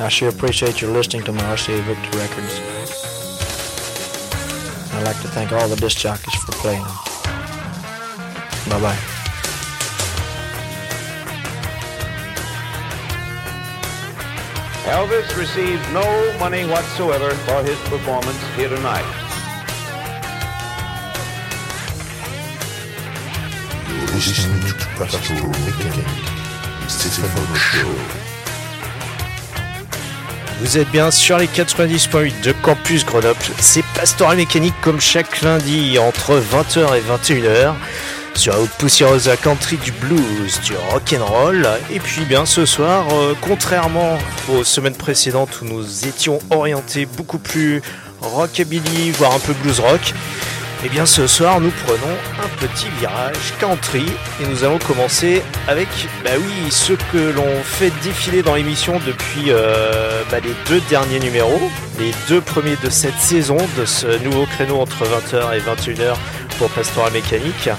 I sure appreciate your listening to my RCA Victor records. I'd like to thank all the disc jockeys for playing them. Bye bye. Elvis received no money whatsoever for his performance here tonight. You're listening to Pastoral Mechanic, Stephen Show. Vous êtes bien sur les 90.8 de Campus Grenoble. C'est Pastoral Mécanique comme chaque lundi entre 20h et 21h sur poussiéreuse à country du blues, du rock'n'roll. Et puis bien ce soir, euh, contrairement aux semaines précédentes où nous étions orientés beaucoup plus rockabilly, voire un peu blues rock, et bien ce soir nous prenons un petit virage country et nous allons commencer avec bah oui ce que l'on fait défiler dans l'émission depuis euh, bah, les deux derniers numéros, les deux premiers de cette saison de ce nouveau créneau entre 20h et 21h pour Pastoral Mécanique.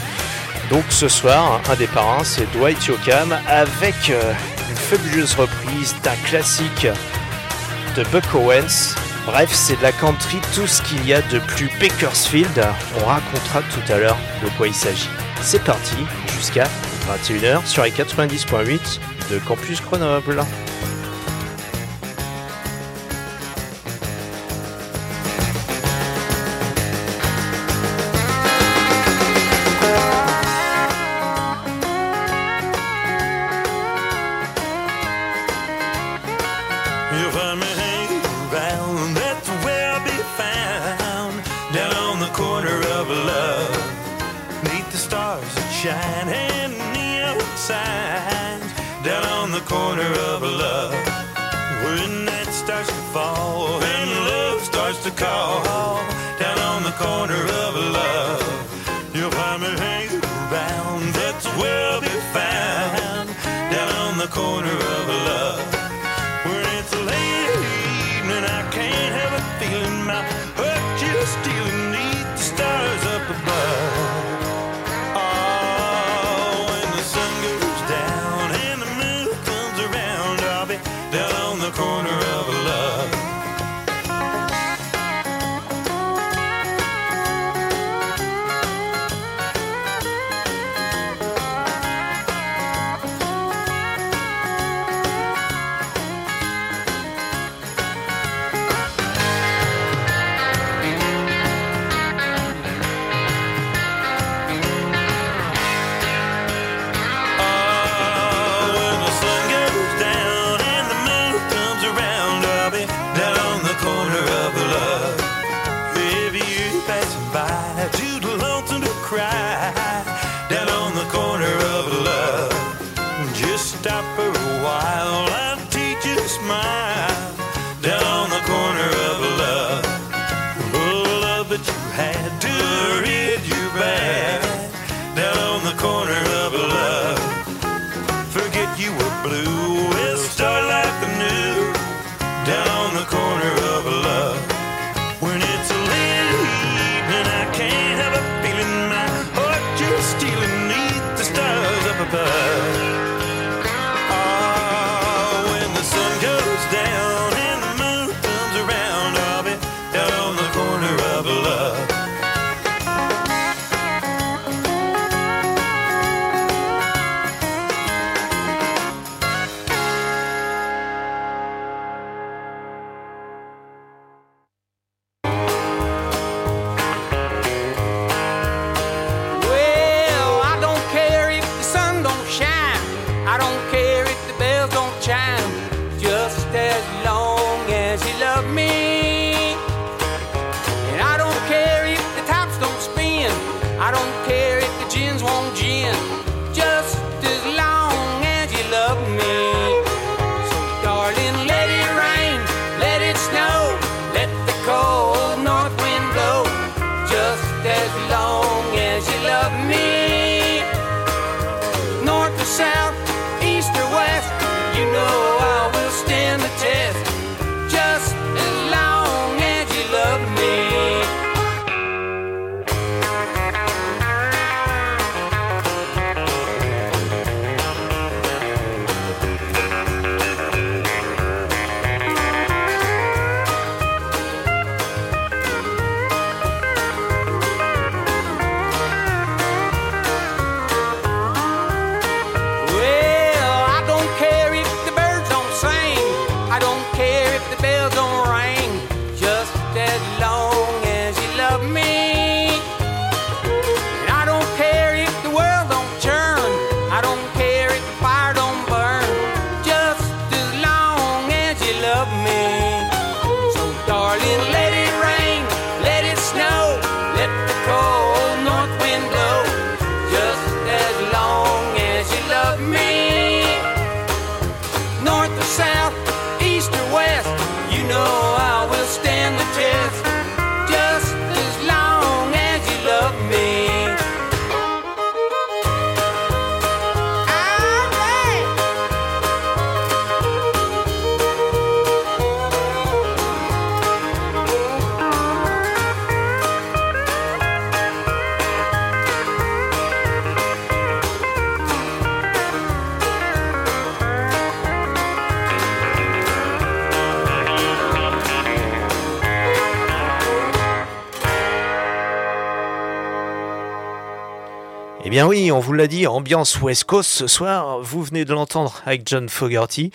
Donc ce soir, un des parrains, c'est Dwight Yoakam avec euh, une fabuleuse reprise d'un classique de Buck Owens. Bref, c'est de la country, tout ce qu'il y a de plus Bakersfield. On racontera tout à l'heure de quoi il s'agit. C'est parti, jusqu'à 21h sur les 90.8 de Campus Grenoble. Eh bien oui, on vous l'a dit, ambiance West Coast ce soir, vous venez de l'entendre avec John Fogerty.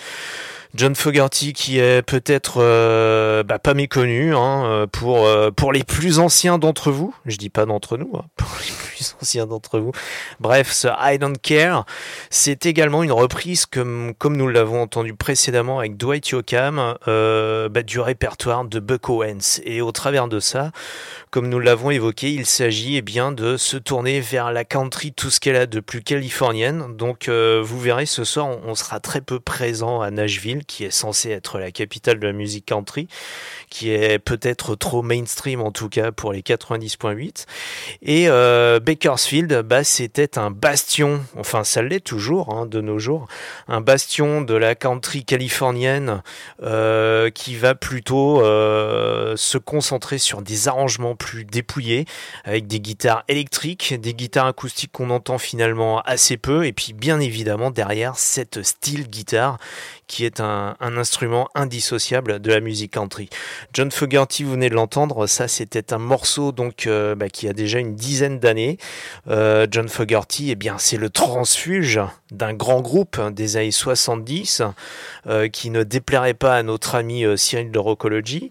John Fogerty qui est peut-être euh, bah, pas méconnu hein, euh, pour euh, pour les plus anciens d'entre vous. Je dis pas d'entre nous, hein, pour les plus anciens d'entre vous. Bref, ce I Don't Care, c'est également une reprise comme comme nous l'avons entendu précédemment avec Dwight Yoakam bah, du répertoire de Buck Owens. Et au travers de ça, comme nous l'avons évoqué, il s'agit eh bien de se tourner vers la country, tout ce qu'elle a de plus californienne. Donc vous verrez ce soir, on sera très peu présent à Nashville, qui est censé être la capitale de la musique country, qui est peut-être trop mainstream en tout cas pour les 90.8. Et euh, Bakersfield, bah, c'était un bastion, enfin ça l'est toujours hein, de nos jours, un bastion de la country californienne euh, qui va plutôt euh, se concentrer sur des arrangements plus dépouillés, avec des guitares électriques, des guitares acoustiques qu'on entend finalement assez peu, et puis bien évidemment derrière cette style guitare qui est un, instrument indissociable de la musique country. John Fogerty, vous venez de l'entendre, ça c'était un morceau donc euh, bah, qui a déjà une dizaine d'années. Euh, John Fogerty, eh bien c'est le transfuge d'un grand groupe des années 70 euh, qui ne déplairait pas à notre ami Cyril de Rockology,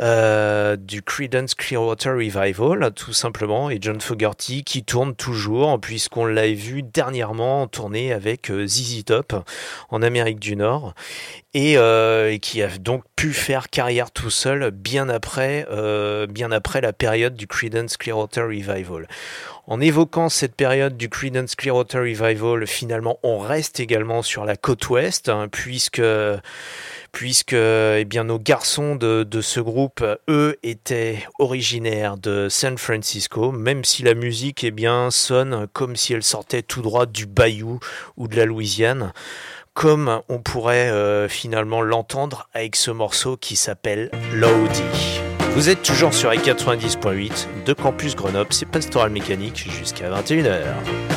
euh, du Creedence Clearwater Revival tout simplement, et John Fogerty qui tourne toujours puisqu'on l'a vu dernièrement tourner avec ZZ Top en Amérique du Nord et, euh, et, qui a donc pu faire carrière tout seul bien après, euh, bien après la période du Creedence Clearwater Revival. En évoquant cette période du Creedence Clearwater Revival, finalement, on reste également sur la côte ouest, hein, puisque puisque eh nos garçons de, ce groupe, eux, étaient originaires de San Francisco, même si la musique eh bien, sonne comme si elle sortait tout droit du Bayou ou de la Louisiane comme on pourrait euh, finalement l'entendre avec ce morceau qui s'appelle Lodi. Vous êtes toujours sur les 90.8 de Campus Grenoble, c'est Pastoral Mécanique jusqu'à 21h.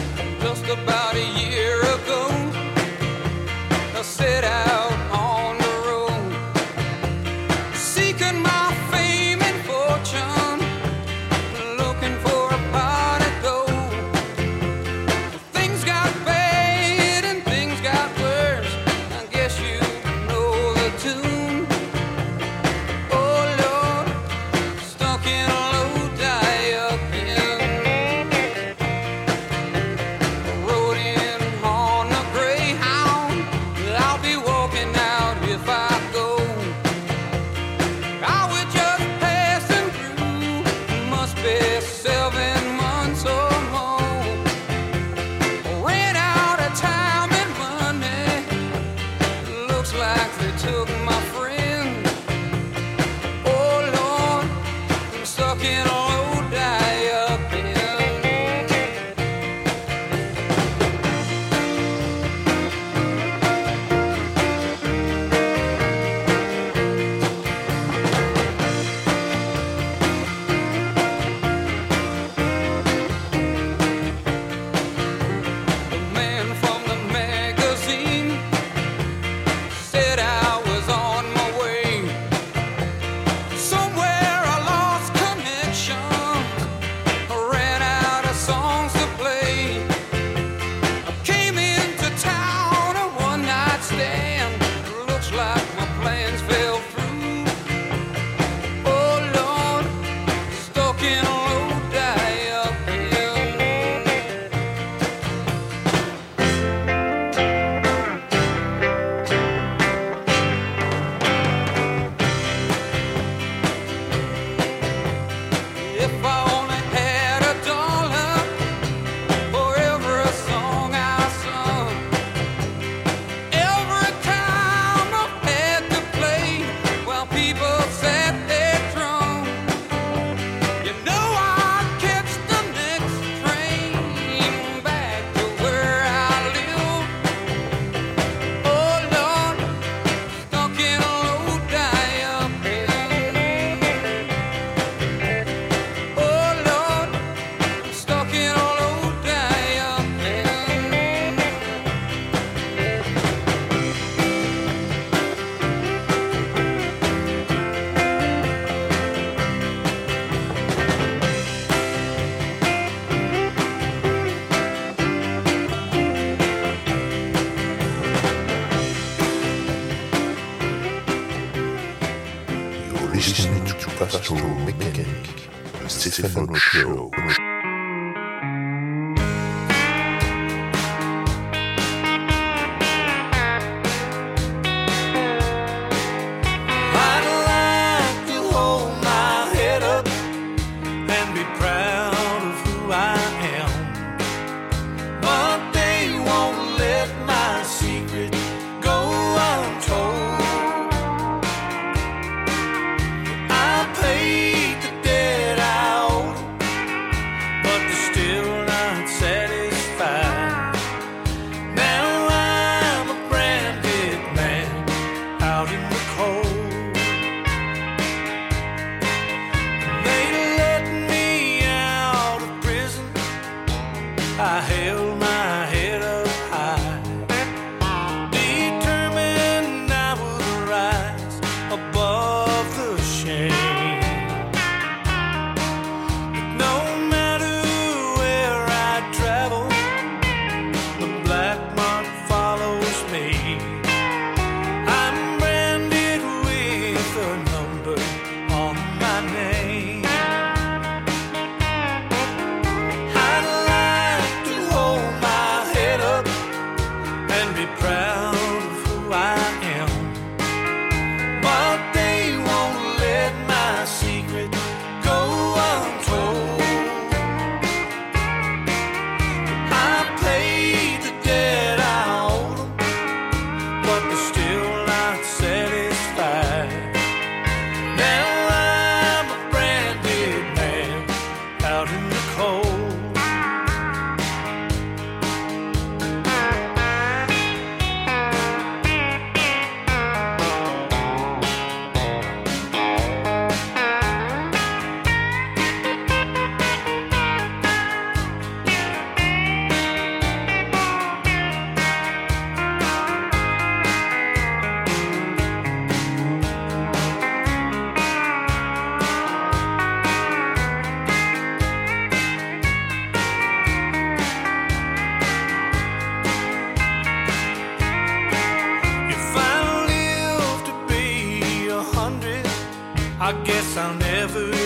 I guess I'll never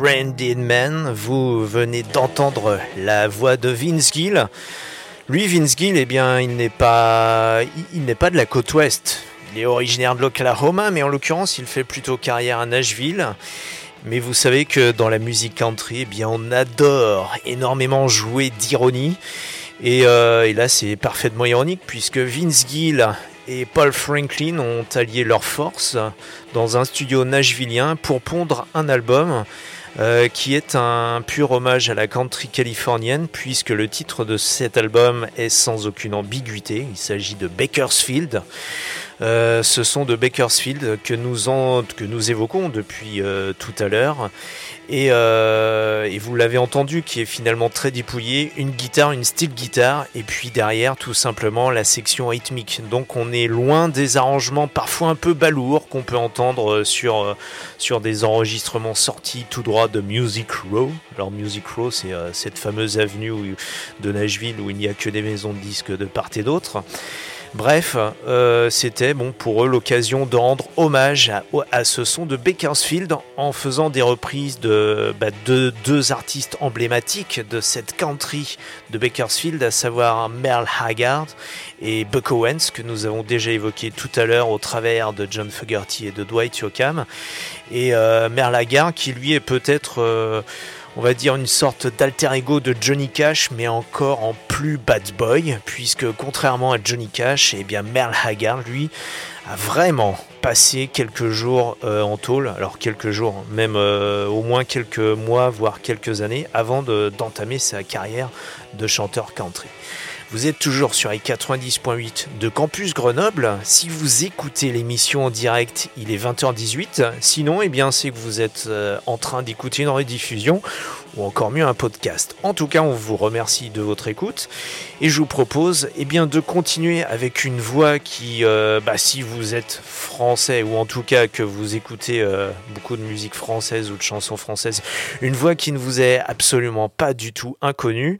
Branded Man. Vous venez d'entendre la voix de Vince Gill. Lui, Vince Gill, eh bien, il n'est pas, de la côte ouest. Il est originaire de l'Oklahoma, mais en l'occurrence, il fait plutôt carrière à Nashville. Mais vous savez que dans la musique country, eh bien, on adore énormément jouer d'ironie. Et, euh, et là, c'est parfaitement ironique puisque Vince Gill et Paul Franklin ont allié leurs forces dans un studio nashvillien pour pondre un album euh, qui est un pur hommage à la country californienne, puisque le titre de cet album est sans aucune ambiguïté. Il s'agit de Bakersfield. Euh, ce sont de Bakersfield que nous, évoquons depuis euh, tout à l'heure. Et, euh, et, vous l'avez entendu, qui est finalement très dépouillé, une guitare, une style guitare, et puis derrière tout simplement la section rythmique. Donc on est loin des arrangements parfois un peu balourds qu'on peut entendre sur des enregistrements sortis tout droit de Music Row. Alors Music Row, c'est cette fameuse avenue de Nashville où il n'y a que des maisons de disques de part et d'autre. Bref, euh, c'était bon pour eux l'occasion de rendre hommage à, ce son de Bakersfield en faisant des reprises de, bah, de deux artistes emblématiques de cette country de Bakersfield, à savoir Merle Haggard et Buck Owens, que nous avons déjà évoqué tout à l'heure au travers de John Fogerty et de Dwight Yoakam. Et euh, Merle Haggard qui lui est peut-être... Euh, on va dire une sorte d'alter ego de Johnny Cash, mais encore en plus bad boy, puisque contrairement à Johnny Cash, eh bien Merle Haggard, lui, a vraiment passé quelques jours euh, en tôle, alors quelques jours, même euh, au moins quelques mois, voire quelques années, avant d'entamer sa carrière de chanteur country. Vous êtes toujours sur les 90.8 de Campus Grenoble. Si vous écoutez l'émission en direct, il est 20h18. Sinon, eh bien, c'est que vous êtes euh, en train d'écouter une rediffusion ou encore mieux un podcast. En tout cas, on vous remercie de votre écoute et je vous propose eh bien, de continuer avec une voix qui, euh, bah, si vous êtes français ou en tout cas que vous écoutez euh, beaucoup de musique française ou de chansons françaises, une voix qui ne vous est absolument pas du tout inconnue,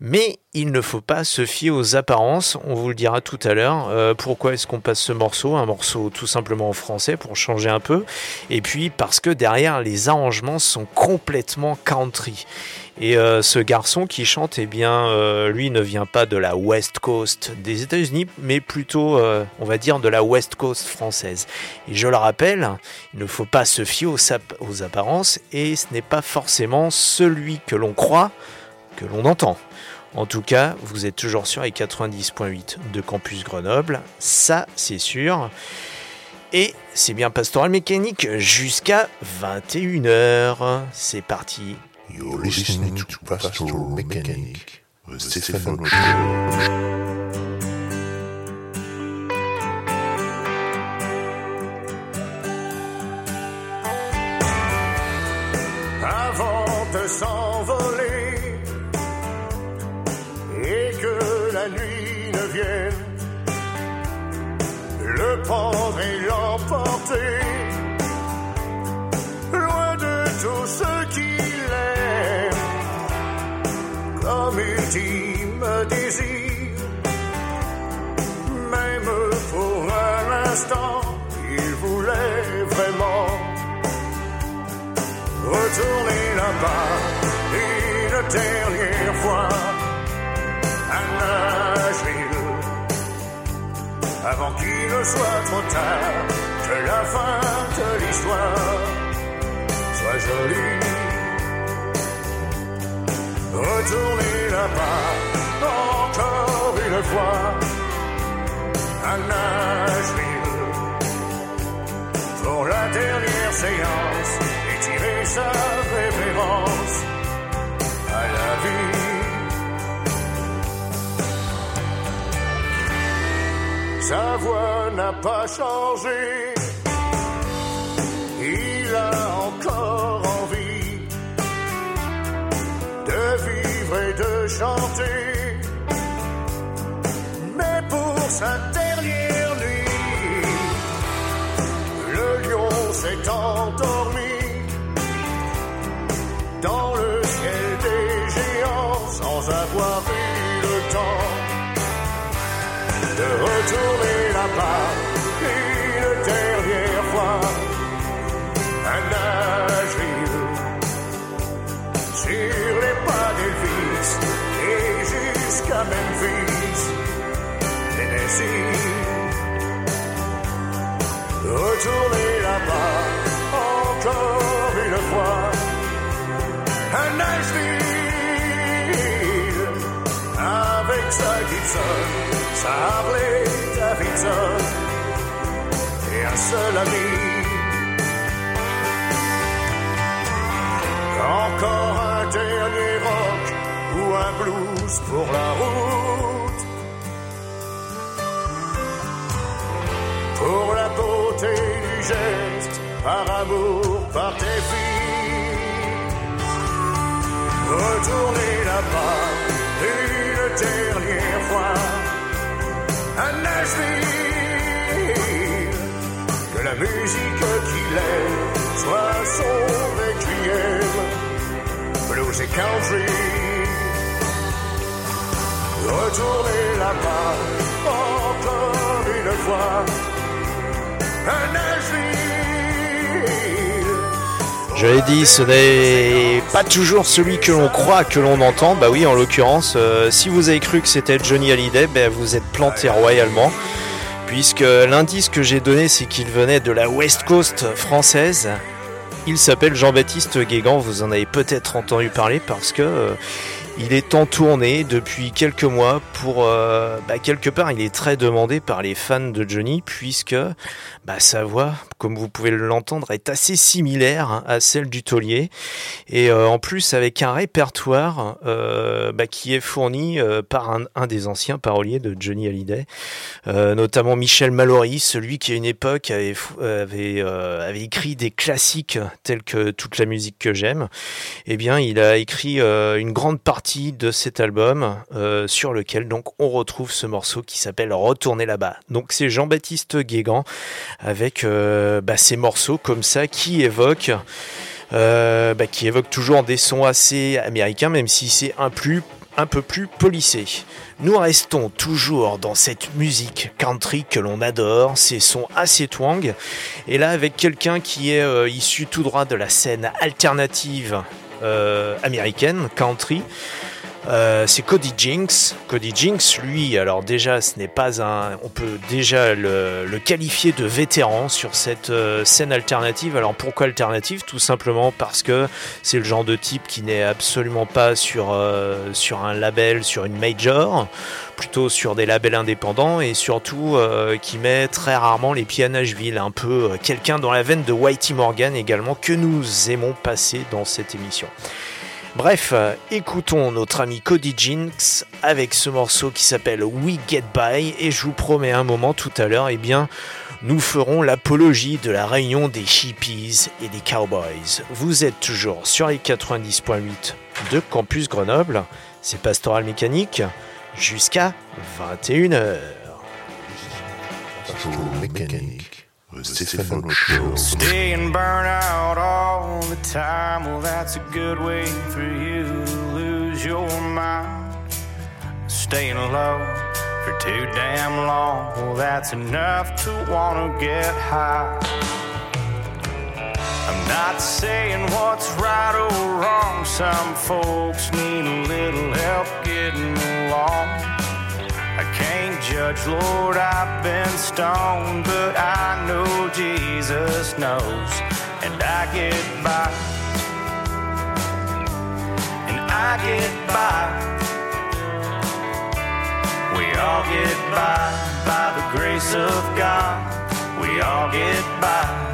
mais il ne faut pas se fier aux apparences, on vous le dira tout à l'heure. Euh, pourquoi est-ce qu'on passe ce morceau? Un morceau tout simplement en français pour changer un peu. Et puis parce que derrière, les arrangements sont complètement country. Et euh, ce garçon qui chante, eh bien, euh, lui ne vient pas de la West Coast des États-Unis, mais plutôt, euh, on va dire, de la West Coast française. Et je le rappelle, il ne faut pas se fier aux, apparences, et ce n'est pas forcément celui que l'on croit que l'on entend. En tout cas, vous êtes toujours sur les 90.8 de Campus Grenoble, ça c'est sûr. Et c'est bien Pastoral Mécanique jusqu'à 21h. C'est parti. You're listening to Pastoral Mechanic. Avant de s'envoler et que la nuit ne vienne, le prendre et l'emporter loin de tout ce qu'il comme ultime désir. Même pour un instant, il voulait vraiment retourner là-bas une dernière fois à Nashville avant qu'il ne soit trop tard que la fin de l'histoire soit jolie. Retourner là-bas encore une fois à Nashville pour la dernière séance et tirer sa révérence à la vie. Sa voix n'a pas changé. Mais pour sa dernière nuit, le lion s'est endormi dans le ciel des géants sans avoir eu le temps de retourner là-bas ici. Retournez là-bas, encore une fois. À Nashville, avec sa Gibson, sa Harley Davidson, et un seul ami. Encore un dernier rock ou un blues pour la route. Par amour, par tes filles. Retournez là-bas une dernière fois à Nashville. Que la musique qu'il aime soit son requiem, blues et country. Retournez là-bas Je l'ai dit, ce n'est pas toujours celui que l'on croit que l'on entend. Bah oui, en l'occurrence, euh, si vous avez cru que c'était Johnny Hallyday, bah vous êtes planté royalement. Puisque l'indice que j'ai donné, c'est qu'il venait de la West Coast française. Il s'appelle Jean-Baptiste Guégan, vous en avez peut-être entendu parler parce que euh, il est en tournée depuis quelques mois pour euh, bah, quelque part il est très demandé par les fans de Johnny puisque bah, sa voix comme vous pouvez l'entendre est assez similaire à celle du taulier. Et euh, en plus avec un répertoire euh, bah, qui est fourni euh, par un, un des anciens paroliers de Johnny Hallyday euh, notamment Michel Mallory celui qui à une époque avait, avait, avait écrit des classiques tels que toute la musique que j'aime. Eh bien, il a écrit une grande partie de cet album euh, sur lequel donc on retrouve ce morceau qui s'appelle Retourner là-bas. Donc c'est Jean-Baptiste Guégan avec euh, bah, ces morceaux comme ça qui évoquent euh, bah, qui évoquent toujours des sons assez américains, même si c'est un plus un peu plus polissé. Nous restons toujours dans cette musique country que l'on adore, ces sons assez twang, et là avec quelqu'un qui est issu tout droit de la scène alternative américaine, country. Euh, c'est Cody Jinks. Cody Jinks, lui, alors déjà, ce n'est pas un. On peut déjà le, qualifier de vétéran sur cette euh, scène alternative. Alors pourquoi alternative? Tout simplement parce que c'est le genre de type qui n'est absolument pas sur, euh, sur un label, sur une major, plutôt sur des labels indépendants et surtout qui met très rarement les pieds à Nashville. Un peu quelqu'un dans la veine de Whitey Morgan également que nous aimons passer dans cette émission. Bref, euh, écoutons notre ami Cody Jinks avec ce morceau qui s'appelle We Get By et je vous promets un moment tout à l'heure, eh bien, nous ferons l'apologie de la réunion des hippies et des cowboys. Vous êtes toujours sur les 90.8 de Campus Grenoble, c'est Pastoral Mécanique jusqu'à 21h. Pastoral mécanique. Le Stéphano Show. Stay and burn out all the time. Well, that's a good way for you to lose your mind. Staying low for too damn long. Well, that's enough to wanna get high. I'm not saying what's right or wrong. Some folks need a little help getting along. I can't judge, Lord, I've been stoned, but I know Jesus knows, and I get by. And I get by. We all get by by the grace of God. We all get by.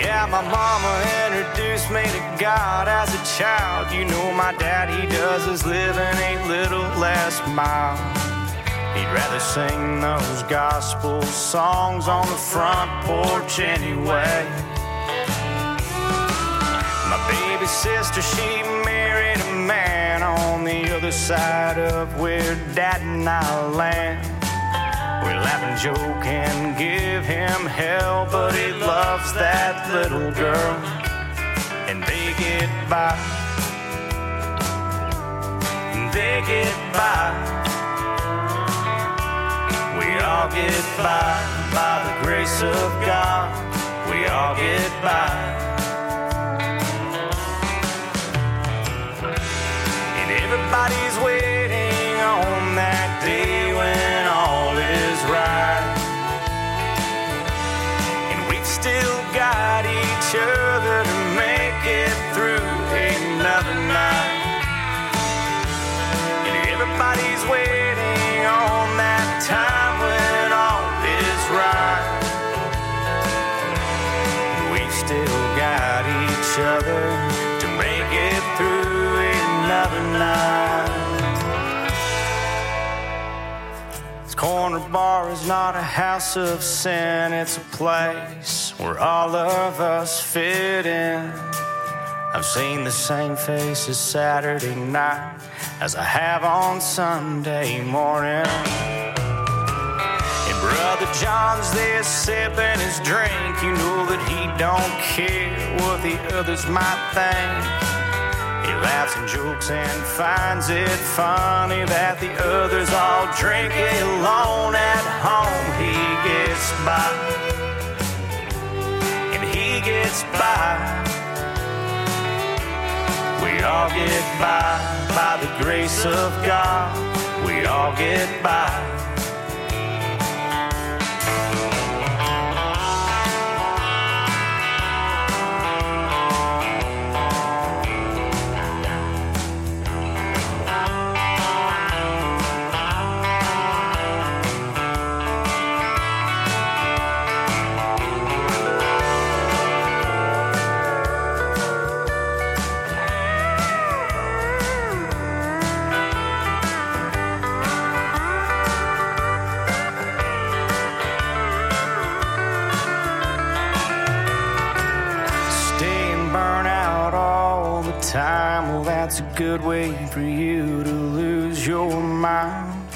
Yeah, my mama introduced me to God as a child. You know, my dad, he does his living a little less mild. He'd rather sing those gospel songs on the front porch anyway. My baby sister, she married a man on the other side of where dad and I land. We laugh and joke and give him hell, but he loves that little girl, and they get by. They get by. We all get by by the grace of God. We all get by. And everybody's waiting not a house of sin, it's a place where all of us fit in. I've seen the same faces Saturday night as I have on Sunday morning. And Brother John's there sipping his drink. You know that he don't care what the others might think. Laughs and jokes and finds it funny that the others all drink alone at home. He gets by, and he gets by. We all get by by the grace of God. We all get by. Good way for you to lose your mind.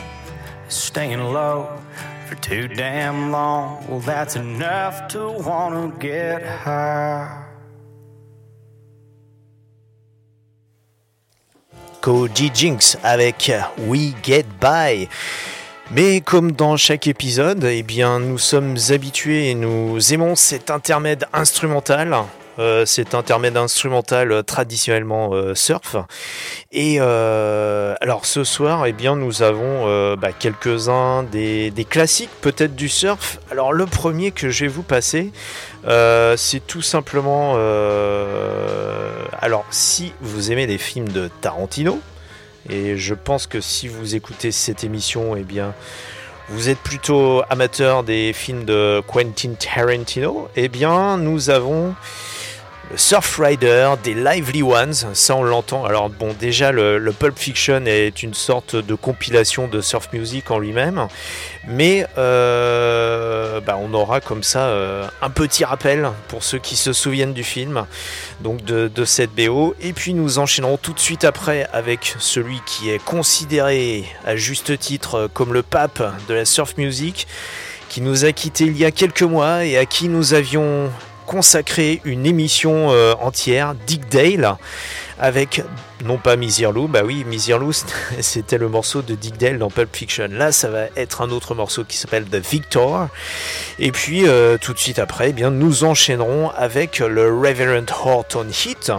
Staying low for too damn long. Well, that's enough to wanna get high. Koji Jinx avec We Get By. Mais comme dans chaque épisode, eh bien, nous sommes habitués et nous aimons cet intermède instrumental. Euh, cet intermède instrumental euh, traditionnellement euh, surf. Et euh, alors ce soir, eh bien, nous avons bah, quelques-uns des, classiques peut-être du surf. Alors le premier que je vais vous passer, c'est tout simplement... alors si vous aimez des films de Tarantino, et je pense que si vous écoutez cette émission, eh bien, vous êtes plutôt amateur des films de Quentin Tarantino, eh bien, nous avons le Surf Rider des Lively Ones, ça on l'entend. Alors bon, déjà le, le Pulp Fiction est une sorte de compilation de surf music en lui-même, mais euh, bah, on aura comme ça euh, un petit rappel pour ceux qui se souviennent du film, donc de, de cette BO. Et puis nous enchaînerons tout de suite après avec celui qui est considéré à juste titre comme le pape de la surf music, qui nous a quitté il y a quelques mois et à qui nous avions consacré une émission euh, entière, Dick Dale, avec non pas Misirlou, bah oui, Misirlou c'était le morceau de Dick Dale dans Pulp Fiction. Là, ça va être un autre morceau qui s'appelle The Victor. Et puis euh, tout de suite après, eh bien nous enchaînerons avec le Reverend Horton Heat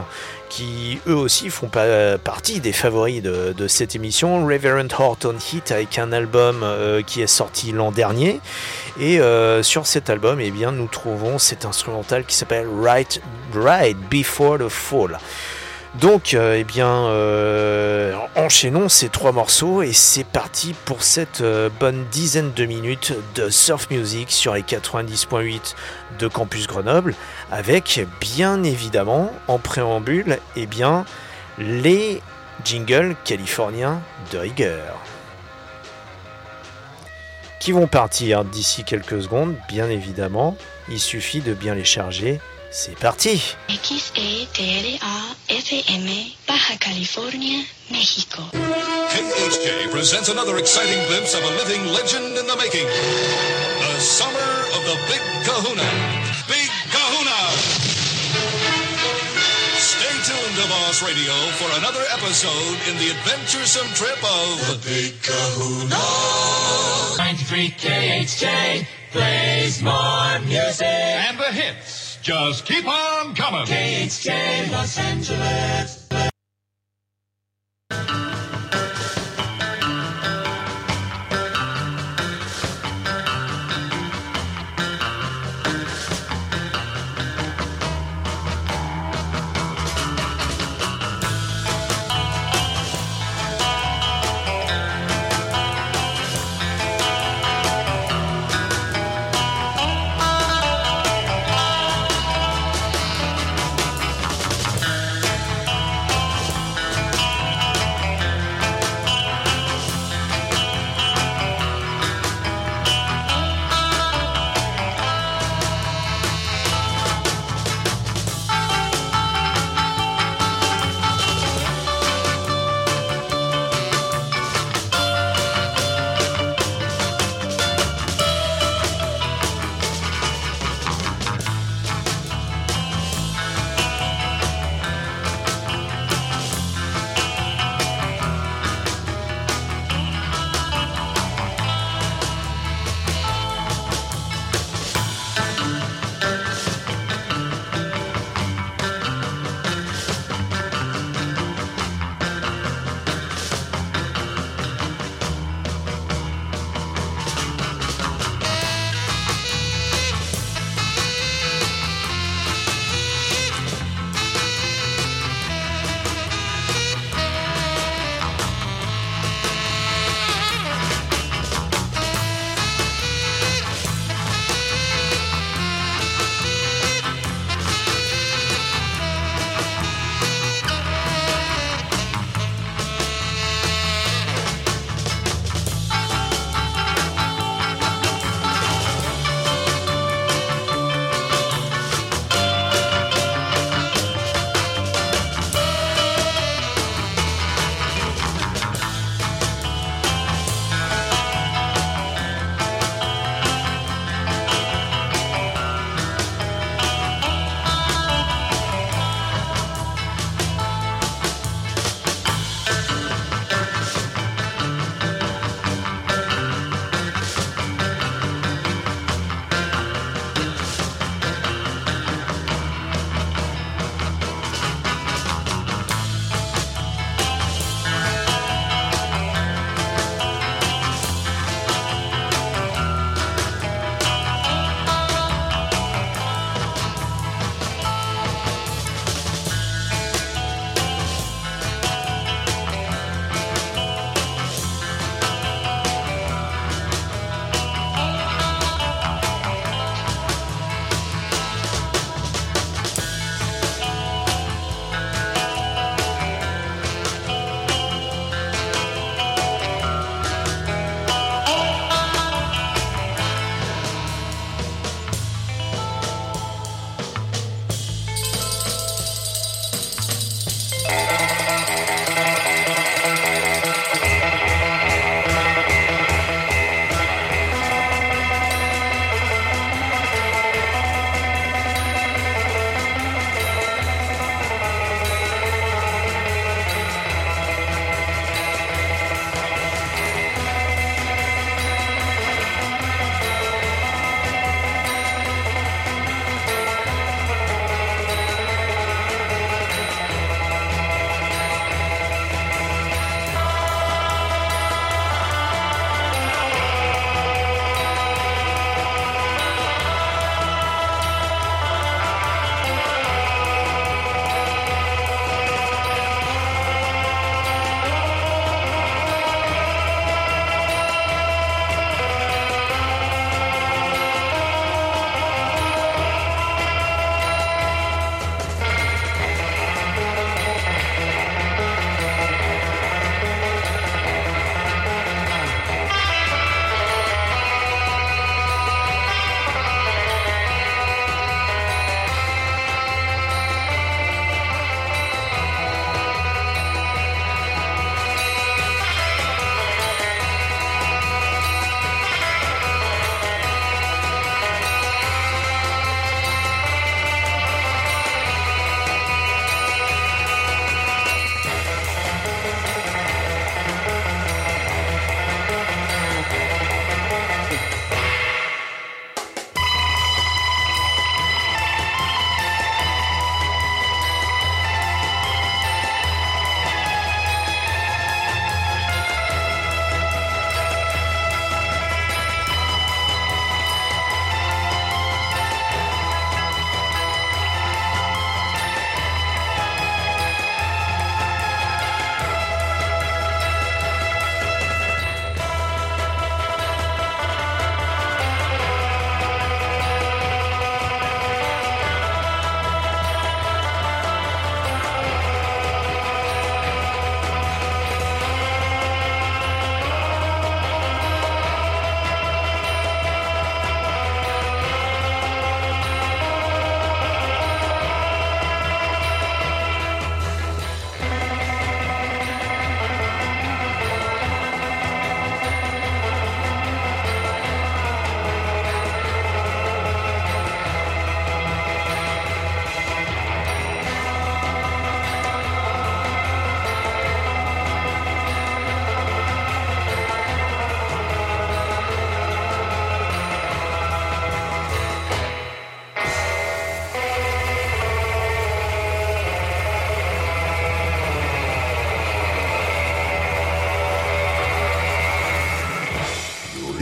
qui eux aussi font pas partie des favoris de, de cette émission. Reverend Horton Heat avec un album euh, qui est sorti l'an dernier. Et euh, sur cet album, eh bien, nous trouvons cet instrumental qui s'appelle Right, right Before the Fall. Donc, euh, eh bien, euh, enchaînons ces trois morceaux et c'est parti pour cette euh, bonne dizaine de minutes de surf music sur les 90.8 de Campus Grenoble, avec bien évidemment en préambule, eh bien, les jingles californiens de rigueur qui vont partir d'ici quelques secondes, bien évidemment. Il suffit de bien les charger. C'est parti XATLA FM Baja California, México. KHJ presents another exciting glimpse of a living legend in the making. The summer of the Big Kahuna. Big Kahuna! Stay tuned to Boss Radio for another episode in the adventuresome trip of the Big Kahuna. 93 KHJ plays more music. And the hits just keep on coming. KHJ Los Angeles.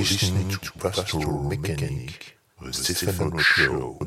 Listening to Pastoral Mechanic, the Stefano Show.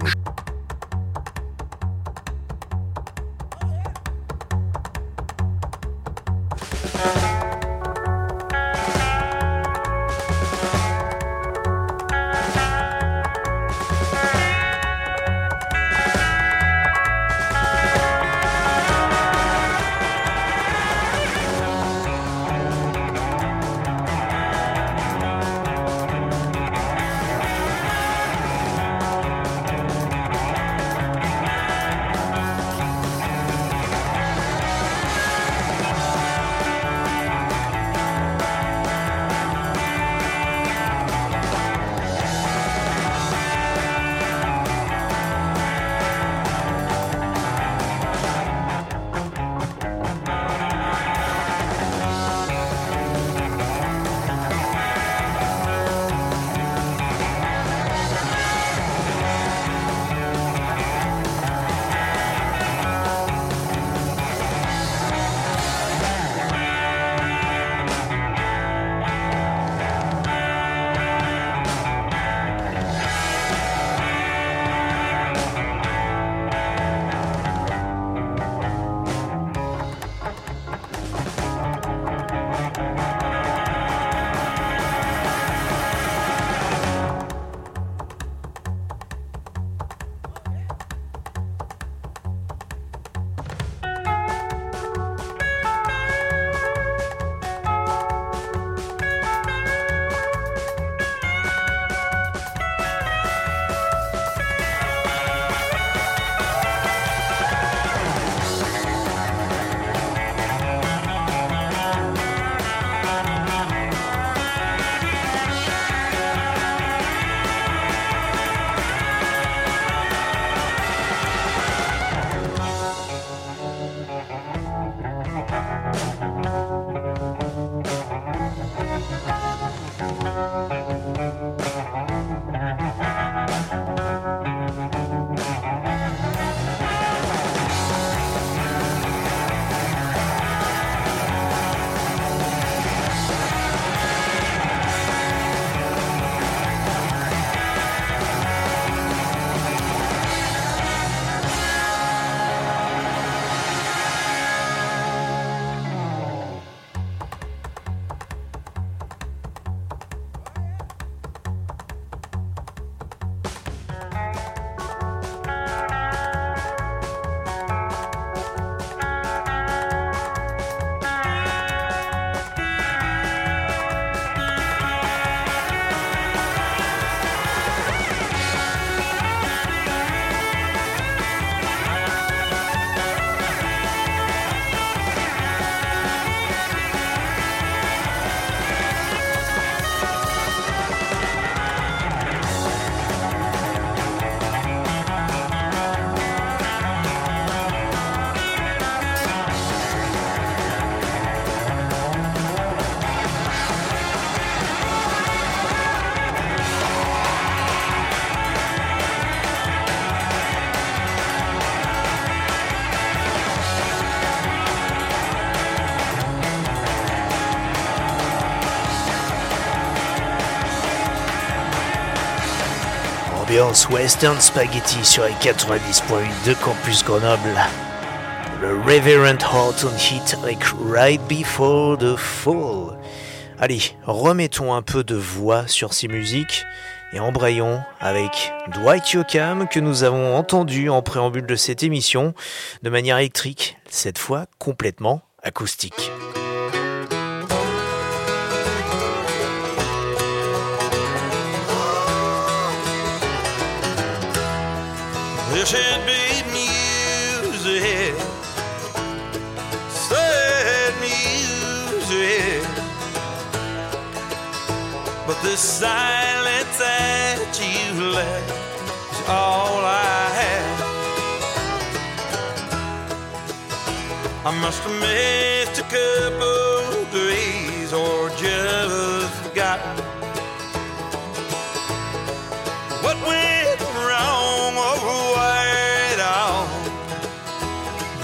Western Spaghetti sur les 90.8 de Campus Grenoble. Le Reverend Horton Hit avec Right Before the Fall. Allez, remettons un peu de voix sur ces musiques et embrayons avec Dwight Yoakam que nous avons entendu en préambule de cette émission de manière électrique, cette fois complètement acoustique. This should music, sad music. But the silence that you left is all I have. I must have missed a couple days or just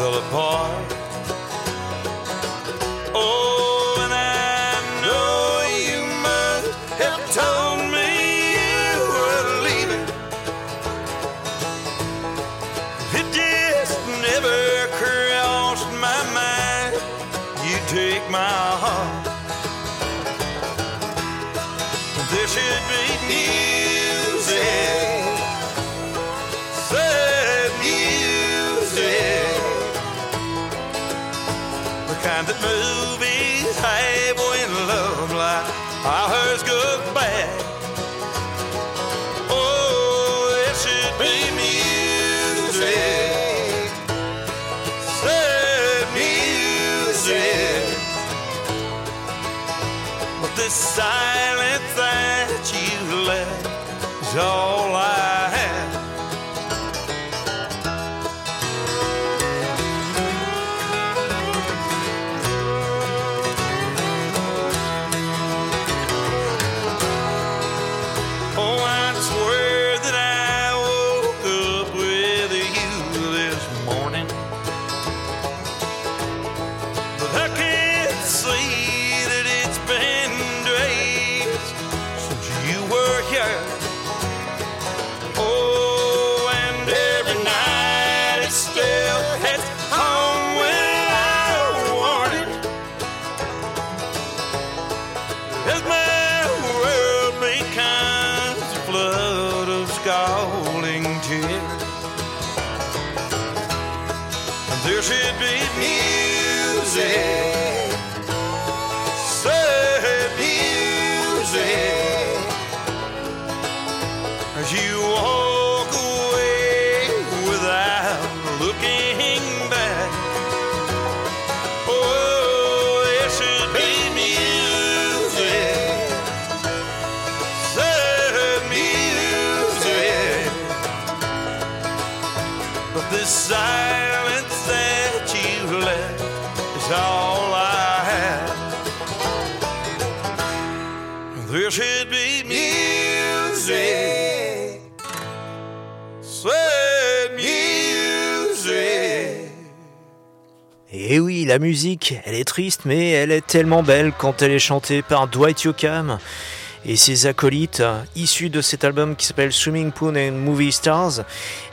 fell apart. Et oui, la musique, elle est triste, mais elle est tellement belle quand elle est chantée par Dwight Yoakam et ses acolytes euh, issus de cet album qui s'appelle Swimming Pool and Movie Stars.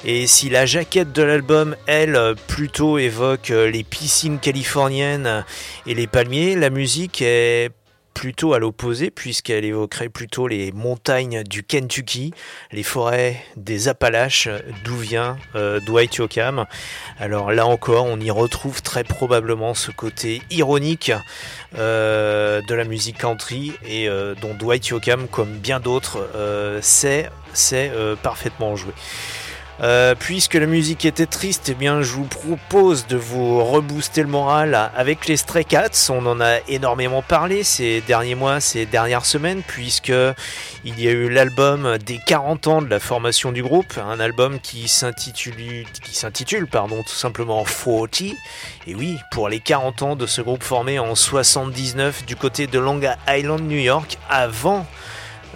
Et si la jaquette de l'album, elle, plutôt évoque euh, les piscines californiennes et les palmiers, la musique est plutôt à l'opposé puisqu'elle évoquerait plutôt les montagnes du Kentucky, les forêts des Appalaches d'où vient euh, Dwight Yoakam. Alors là encore, on y retrouve très probablement ce côté ironique euh, de la musique country et euh, dont Dwight Yoakam, comme bien d'autres, sait, sait parfaitement jouer. Euh, puisque la musique était triste, eh bien, je vous propose de vous rebooster le moral avec les Stray Cats. On en a énormément parlé ces derniers mois, ces dernières semaines, puisque il y a eu l'album des 40 ans de la formation du groupe, un album qui s'intitule, qui s'intitule, pardon, tout simplement 40. Et oui, pour les 40 ans de ce groupe formé en 79 du côté de Long Island, New York, avant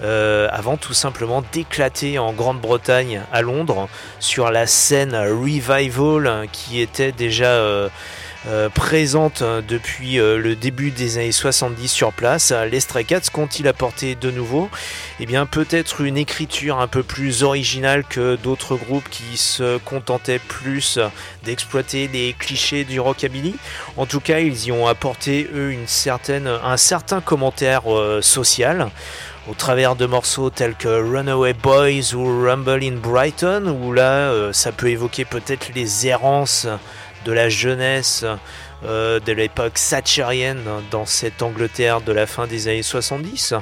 euh, avant tout simplement d'éclater en Grande-Bretagne, à Londres, sur la scène Revival qui était déjà euh, euh, présente depuis euh, le début des années 70 sur place. Les Stray Cats qu'ont-ils apporté de nouveau? Eh bien peut-être une écriture un peu plus originale que d'autres groupes qui se contentaient plus d'exploiter les clichés du rockabilly. En tout cas, ils y ont apporté eux une certaine, un certain commentaire social au travers de morceaux tels que Runaway Boys ou Rumble in Brighton, où là, euh, ça peut évoquer peut-être les errances de la jeunesse euh, de l'époque thatcherienne dans cette Angleterre de la fin des années 70,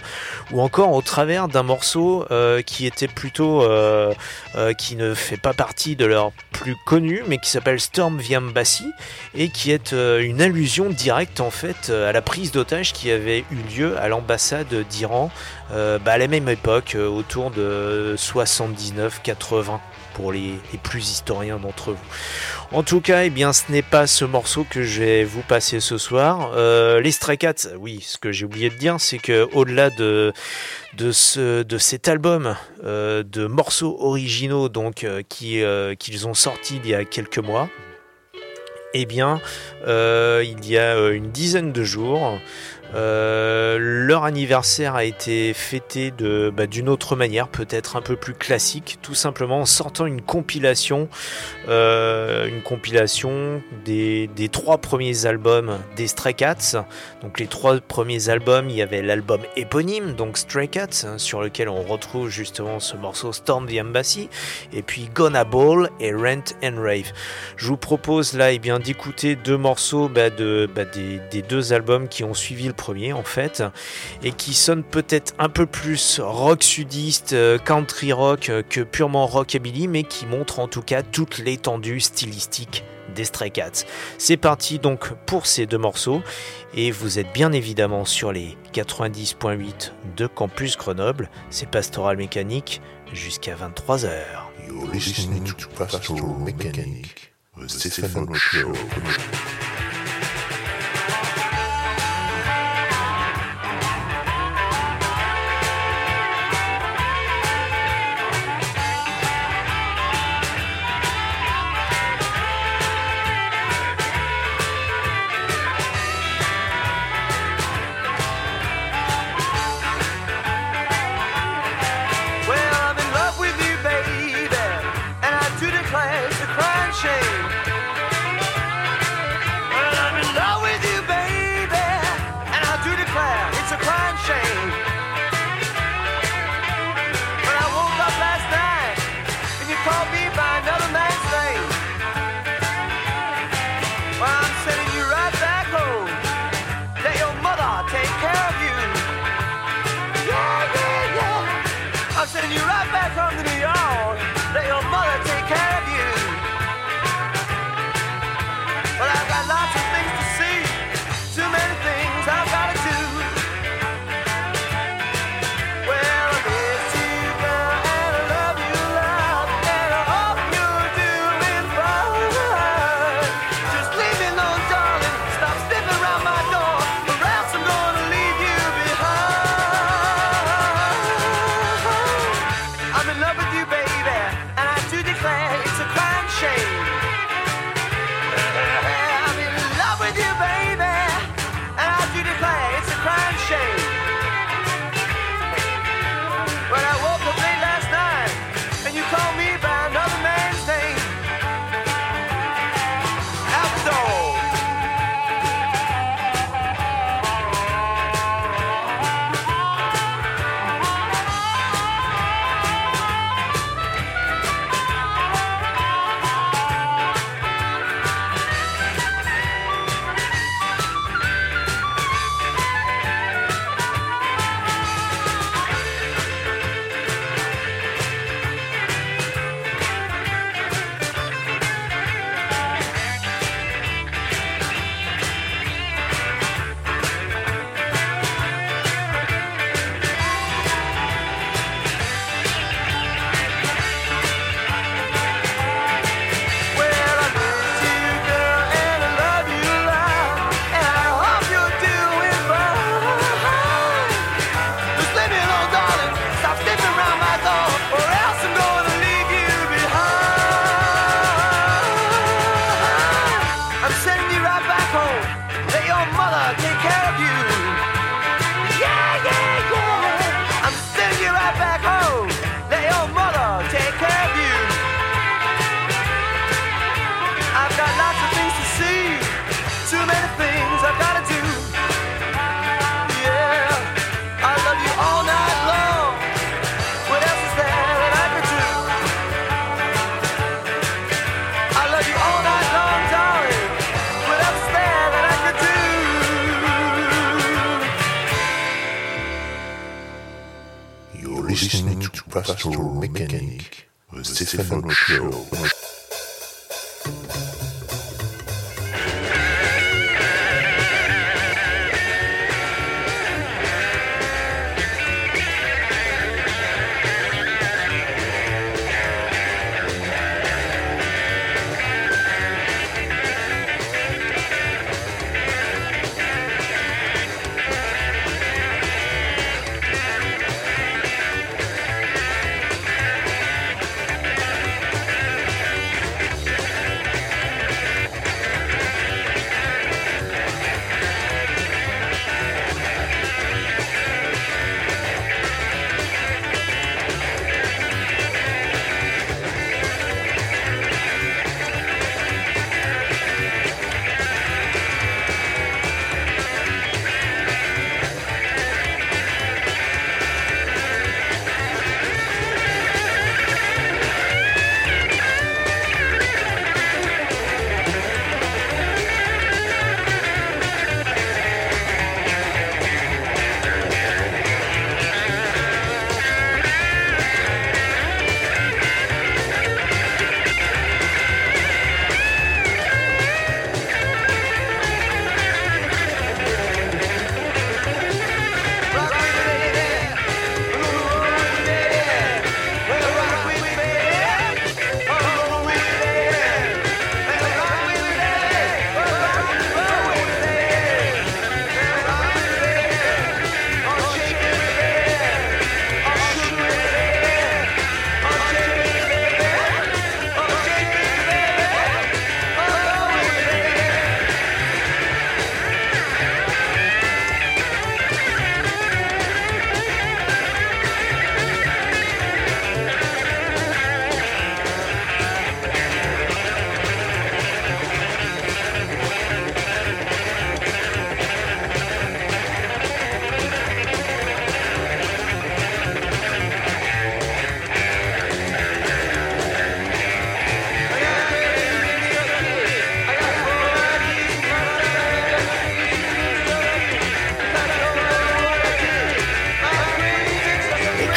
ou encore au travers d'un morceau euh, qui était plutôt, euh, qui ne fait pas partie de leur plus connu, mais qui s'appelle Storm Viambassi, et qui est une allusion directe en fait à la prise d'otage qui avait eu lieu à l'ambassade d'Iran bah, à la même époque, autour de 79-80 pour les, plus historiens d'entre vous. En tout cas, eh bien, ce n'est pas ce morceau que je vais vous passer ce soir. Euh, les Stray Cats, oui, ce que j'ai oublié de dire, c'est que au-delà de de ce de cet album euh, de morceaux originaux, donc euh, qui qu'ils ont sorti il y a quelques mois, eh bien, il y a une dizaine de jours, Euh, leur anniversaire a été fêté de, bah, d'une autre manière, peut-être un peu plus classique, tout simplement en sortant une compilation, euh, une compilation des, des trois premiers albums des Stray Cats. Donc les trois premiers albums, il y avait l'album éponyme, donc Stray Cats, hein, sur lequel on retrouve justement ce morceau Storm the Embassy, et puis Gonna Ball et Rent and Rave. Je vous propose là eh bien, d'écouter deux morceaux bah, de, bah, des, des deux albums qui ont suivi le premier en fait, et qui sonnent peut-être un peu plus rock sudiste, euh, country rock euh, que purement rockabilly, mais qui montrent en tout cas toute l'étendue stylistique des Stray Cats. C'est parti donc pour ces deux morceaux, et vous êtes bien évidemment sur les 90.8 de Campus Grenoble, c'est Pastoral Mécanique jusqu'à 23h. You're listening to Pastoral Mechanic, the Stefano Show.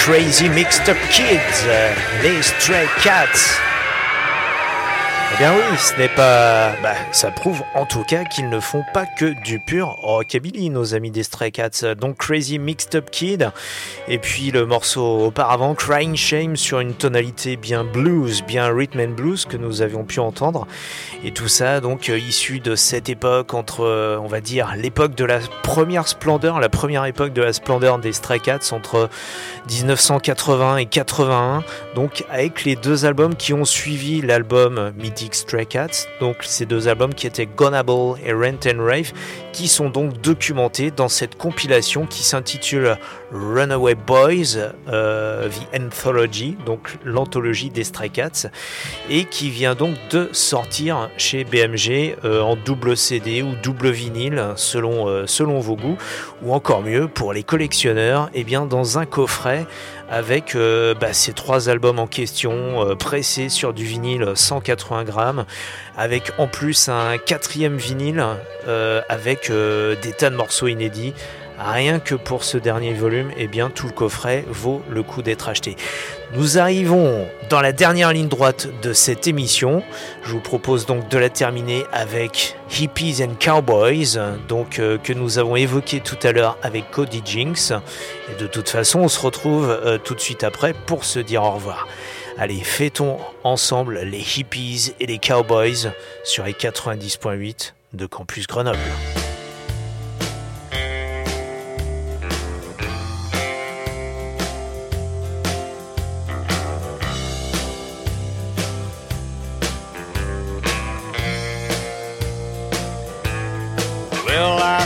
Crazy Mixed Up Kids, euh, les Stray Cats. Eh bien oui, ce n'est pas... Bah, ça prouve en tout cas qu'ils ne font pas que du pur rockabilly, nos amis des Stray Cats. Donc Crazy Mixed Up Kid, et puis le morceau auparavant, Crying Shame, sur une tonalité bien blues, bien rhythm and blues que nous avions pu entendre. Et tout ça donc euh, issu de cette époque entre, euh, on va dire, l'époque de la première splendeur, la première époque de la splendeur des Stray Cats entre 1980 et 81, donc avec les deux albums qui ont suivi l'album Stray Cats, donc ces deux albums qui étaient Gonable et Rent and Rave, qui sont donc documentés dans cette compilation qui s'intitule Runaway Boys, euh, The Anthology, donc l'anthologie des Stray Cats, et qui vient donc de sortir chez BMG euh, en double CD ou double vinyle selon, euh, selon vos goûts, ou encore mieux pour les collectionneurs, et bien dans un coffret avec euh, bah, ces trois albums en question euh, pressés sur du vinyle 180 grammes, avec en plus un quatrième vinyle euh, avec des tas de morceaux inédits. Rien que pour ce dernier volume, eh bien tout le coffret vaut le coup d'être acheté. Nous arrivons dans la dernière ligne droite de cette émission. Je vous propose donc de la terminer avec Hippies and Cowboys, donc euh, que nous avons évoqué tout à l'heure avec Cody Jinks. Et de toute façon, on se retrouve euh, tout de suite après pour se dire au revoir. Allez, fêtons ensemble les hippies et les cowboys sur les 90.8 de Campus Grenoble.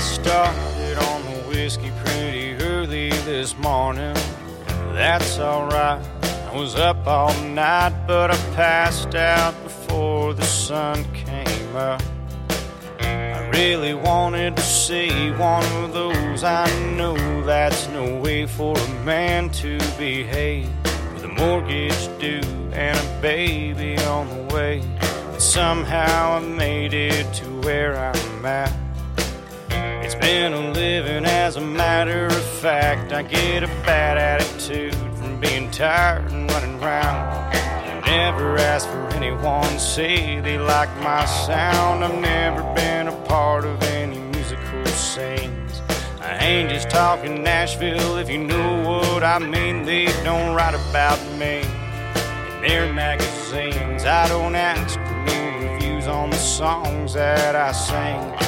Started on the whiskey pretty early this morning. That's alright. I was up all night, but I passed out before the sun came up. I really wanted to see one of those. I know that's no way for a man to behave. With a mortgage due and a baby on the way. But somehow I made it to where I'm at. Been a living as a matter of fact. I get a bad attitude from being tired and running. I never ask for anyone to say they like my sound. I've never been a part of any musical scenes. I ain't just talking Nashville if you know what I mean. They don't write about me in their magazines. I don't ask for new reviews on the songs that I sing.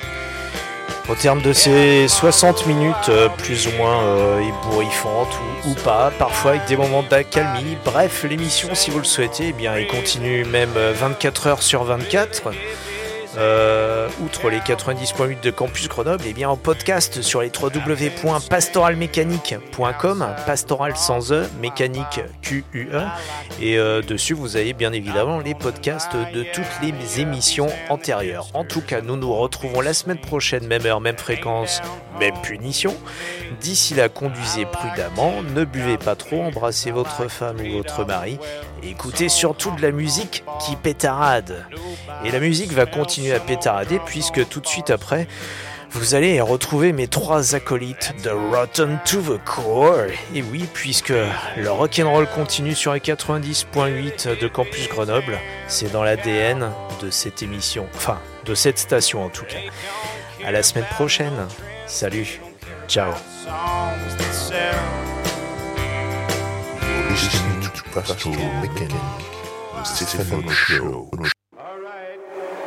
Au terme de ces 60 minutes, euh, plus ou moins euh, ébouriffantes ou, pas, parfois avec des moments d'accalmie. Bref, l'émission, si vous le souhaitez, eh bien, elle continue même euh, 24 heures sur 24. Euh, outre les 90.8 de Campus Grenoble, et bien en podcast sur les www.pastoralmécanique.com, pastoral sans E, mécanique Q-U-E, et euh, dessus vous avez bien évidemment les podcasts de toutes les émissions antérieures. En tout cas, nous nous retrouvons la semaine prochaine, même heure, même fréquence, même punition. D'ici là, conduisez prudemment, ne buvez pas trop, embrassez votre femme ou votre mari, écoutez surtout de la musique qui pétarade. Et la musique va continuer à pétarader puisque tout de suite après, vous allez retrouver mes trois acolytes de Rotten to the Core. Et oui, puisque le rock'n'roll continue sur les 90.8 de Campus Grenoble, c'est dans l'ADN de cette émission, enfin de cette station en tout cas. À la semaine prochaine. Salut. Ciao.